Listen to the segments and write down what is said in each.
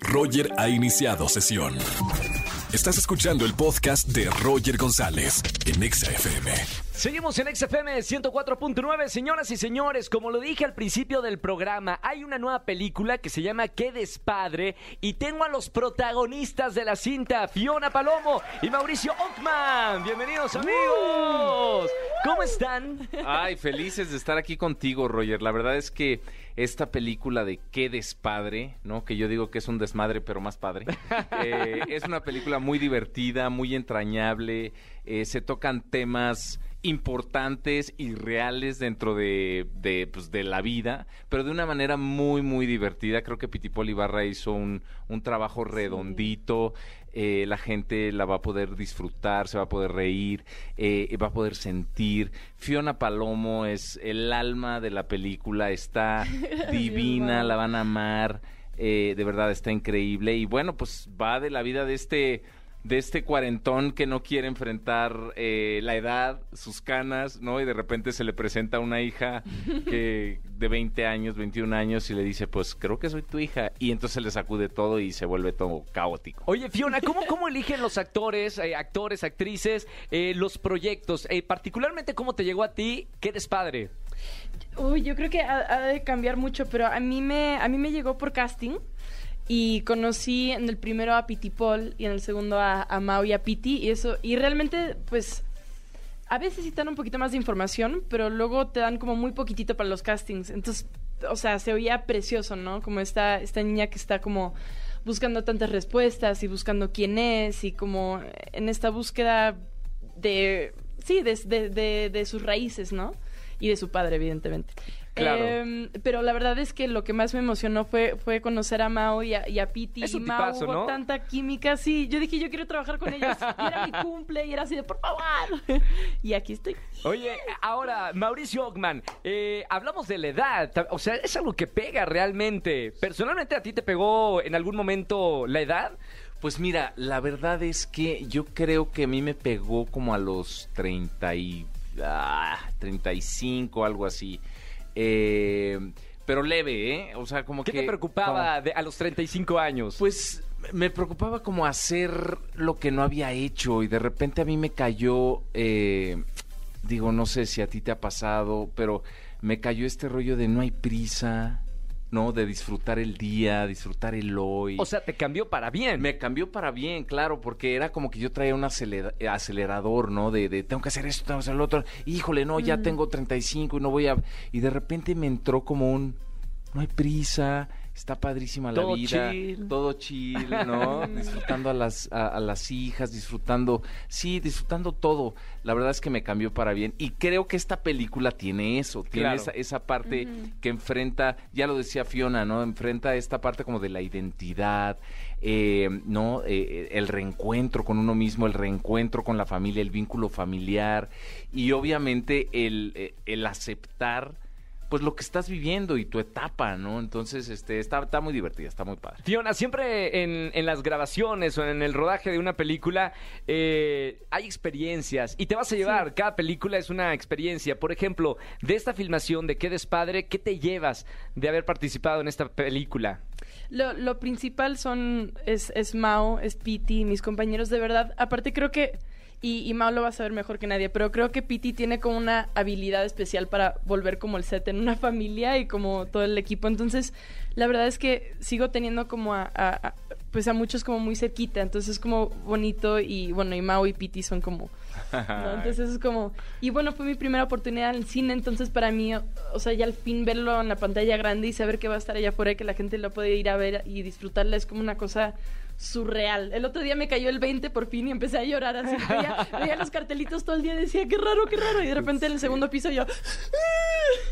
Roger ha iniciado sesión. Estás escuchando el podcast de Roger González en Exa FM. Seguimos en XFM 104.9, señoras y señores. Como lo dije al principio del programa, hay una nueva película que se llama Qué despadre y tengo a los protagonistas de la cinta, Fiona Palomo y Mauricio Ockman. Bienvenidos amigos. ¿Cómo están? Ay, felices de estar aquí contigo, Roger. La verdad es que esta película de Qué despadre, ¿no? Que yo digo que es un desmadre, pero más padre. eh, es una película muy divertida, muy entrañable. Eh, se tocan temas importantes y reales dentro de, de, pues, de la vida, pero de una manera muy, muy divertida. Creo que Pitipol Ibarra hizo un, un trabajo redondito. Eh, la gente la va a poder disfrutar, se va a poder reír, eh, va a poder sentir. Fiona Palomo es el alma de la película, está divina, la van a amar, eh, de verdad está increíble. Y bueno, pues va de la vida de este de este cuarentón que no quiere enfrentar eh, la edad, sus canas, ¿no? Y de repente se le presenta una hija que de 20 años, 21 años y le dice, pues creo que soy tu hija. Y entonces le sacude todo y se vuelve todo caótico. Oye, Fiona, ¿cómo, cómo eligen los actores, eh, actores, actrices, eh, los proyectos? Eh, particularmente, ¿cómo te llegó a ti? ¿Qué despadre? Uy, yo creo que ha, ha de cambiar mucho, pero a mí me, a mí me llegó por casting. Y conocí en el primero a Piti Paul y en el segundo a, a y a Piti. Y eso, y realmente, pues, a veces sí dan un poquito más de información, pero luego te dan como muy poquitito para los castings. Entonces, o sea, se oía precioso, ¿no? Como esta, esta niña que está como buscando tantas respuestas y buscando quién es y como en esta búsqueda de, sí, de, de, de sus raíces, ¿no? Y de su padre, evidentemente. Claro. Eh, pero la verdad es que lo que más me emocionó fue, fue conocer a Mao y a, y a Piti. Es un y Mao tipazo, hubo ¿no? tanta química, sí. Yo dije, yo quiero trabajar con ellos. Y era mi cumple y era así de, por favor. y aquí estoy. Oye, ahora, Mauricio Ockman, eh, hablamos de la edad, o sea, es algo que pega realmente. ¿Personalmente a ti te pegó en algún momento la edad? Pues mira, la verdad es que yo creo que a mí me pegó como a los 30 y, ah, 35, algo así. Eh, pero leve, ¿eh? O sea, como ¿Qué que... te preocupaba de- a los 35 años? Pues me preocupaba como hacer lo que no había hecho y de repente a mí me cayó, eh, digo, no sé si a ti te ha pasado, pero me cayó este rollo de no hay prisa, ¿no? De disfrutar el día, disfrutar el hoy. o sea, te cambió para bien. Me cambió para bien, claro, porque era como que yo traía un acelera- acelerador, ¿no? De, de tengo que hacer esto, tengo que hacer lo otro. Híjole, no, ya tengo 35 y no voy a... Y de repente me entró como un... No hay prisa, está padrísima la Todo vida. chill. Todo chill, ¿no? disfrutando a las, a, a las hijas, disfrutando... Sí, disfrutando todo. La verdad es que me cambió para bien. Y creo que esta película tiene eso, tiene Claro. esa, esa parte que enfrenta, ya lo decía Fiona, ¿no? Enfrenta esta parte como de la identidad, eh, ¿no? Eh, el reencuentro con uno mismo, el reencuentro con la familia, el vínculo familiar y obviamente el, eh, el aceptar pues lo que estás viviendo y tu etapa, ¿no? Entonces, este, está, está muy divertida, está muy padre. Fiona, siempre en, en las grabaciones o en el rodaje de una película eh, hay experiencias y te vas a llevar. Cada película es una experiencia. Por ejemplo, de esta filmación de Qué despadre, ¿qué te llevas de haber participado en esta película? Lo, lo principal son, es, es Mao, es Piti, mis compañeros de verdad. Aparte creo que, y, y Mao lo va a saber mejor que nadie, pero creo que Piti tiene como una habilidad especial para volver como el set en una familia y como todo el equipo. Entonces, la verdad es que sigo teniendo como a, a- pues a muchos como muy cerquita. Entonces es como bonito y bueno, y Mao y Piti son como... ¿no? Entonces es como... Y bueno, fue mi primera oportunidad en el cine, entonces para mí, o, sea, ya al fin verlo en la pantalla grande y saber que va a estar allá afuera y que la gente lo puede ir a ver y disfrutarla es como una cosa surreal. El otro día me cayó el 20 por fin y empecé a llorar así. Veía, veía los cartelitos todo el día decía, qué raro, qué raro. Y de repente en el segundo piso yo...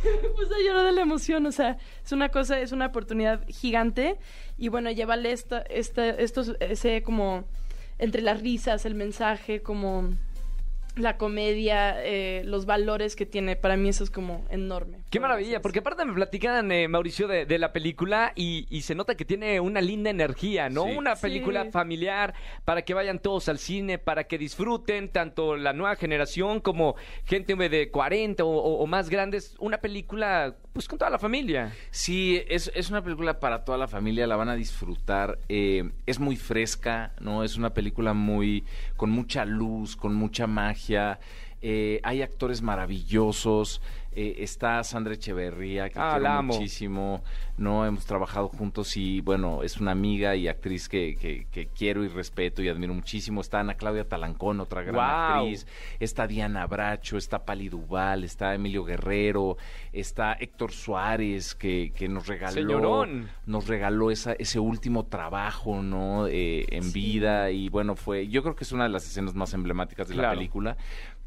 Pues a llorar de la emoción, o sea, es una cosa, es una oportunidad gigante. Y bueno, llévale esta, esta, estos, ese como entre las risas, el mensaje, como la comedia, eh, los valores que tiene. Para mí eso es como enorme. Qué maravilla, porque aparte me platican, eh, Mauricio, de, de la película y, y se nota que tiene una linda energía, ¿no? Sí. Una Sí. película familiar para que vayan todos al cine, para que disfruten tanto la nueva generación como gente de 40 o, o- o más grandes. Una película, pues con toda la familia. Sí, es, es una película para toda la familia, la van a disfrutar. eh, es muy fresca, ¿no? Es una película muy. con mucha luz, con mucha magia. Eh, hay actores maravillosos. Eh, está Sandra Echeverría, que Ah, quiero la amo. muchísimo. No hemos trabajado juntos y bueno, es una amiga y actriz que, que- que quiero y respeto y admiro muchísimo. Está Ana Claudia Talancón, otra gran actriz. Está Diana Bracho, está Pali Duval, está Emilio Guerrero, está Héctor Suárez, que, que nos regaló, Señorón. nos regaló esa, ese último trabajo, ¿no? Eh, en Sí. vida y bueno, fue, yo creo que es una de las escenas más emblemáticas de la película.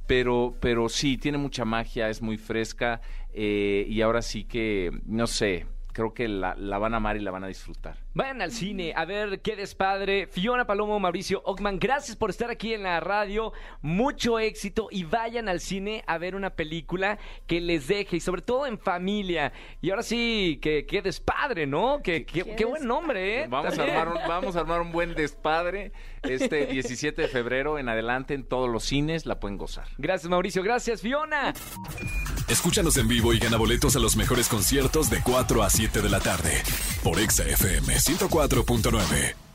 Pero, pero sí, tiene mucha magia, es muy fresca eh, y ahora sí que, no sé, creo que la, la van a amar y la van a disfrutar. Vayan al cine a ver qué despadre. Fiona Palomo, Mauricio Ockman, gracias por estar aquí en la radio. Mucho éxito y vayan al cine a ver una película que les deje y sobre todo en familia. Y ahora sí, que qué despadre, ¿no? Que, que- Qué qué buen nombre, ¿eh? Vamos a, armar un, vamos a armar un buen despadre este 17 de febrero en adelante en todos los cines, la pueden gozar. Gracias, Mauricio. Gracias, Fiona. Escúchanos en vivo y gana boletos a los mejores conciertos de 4 a 7 de la tarde por Exa FM 104.9.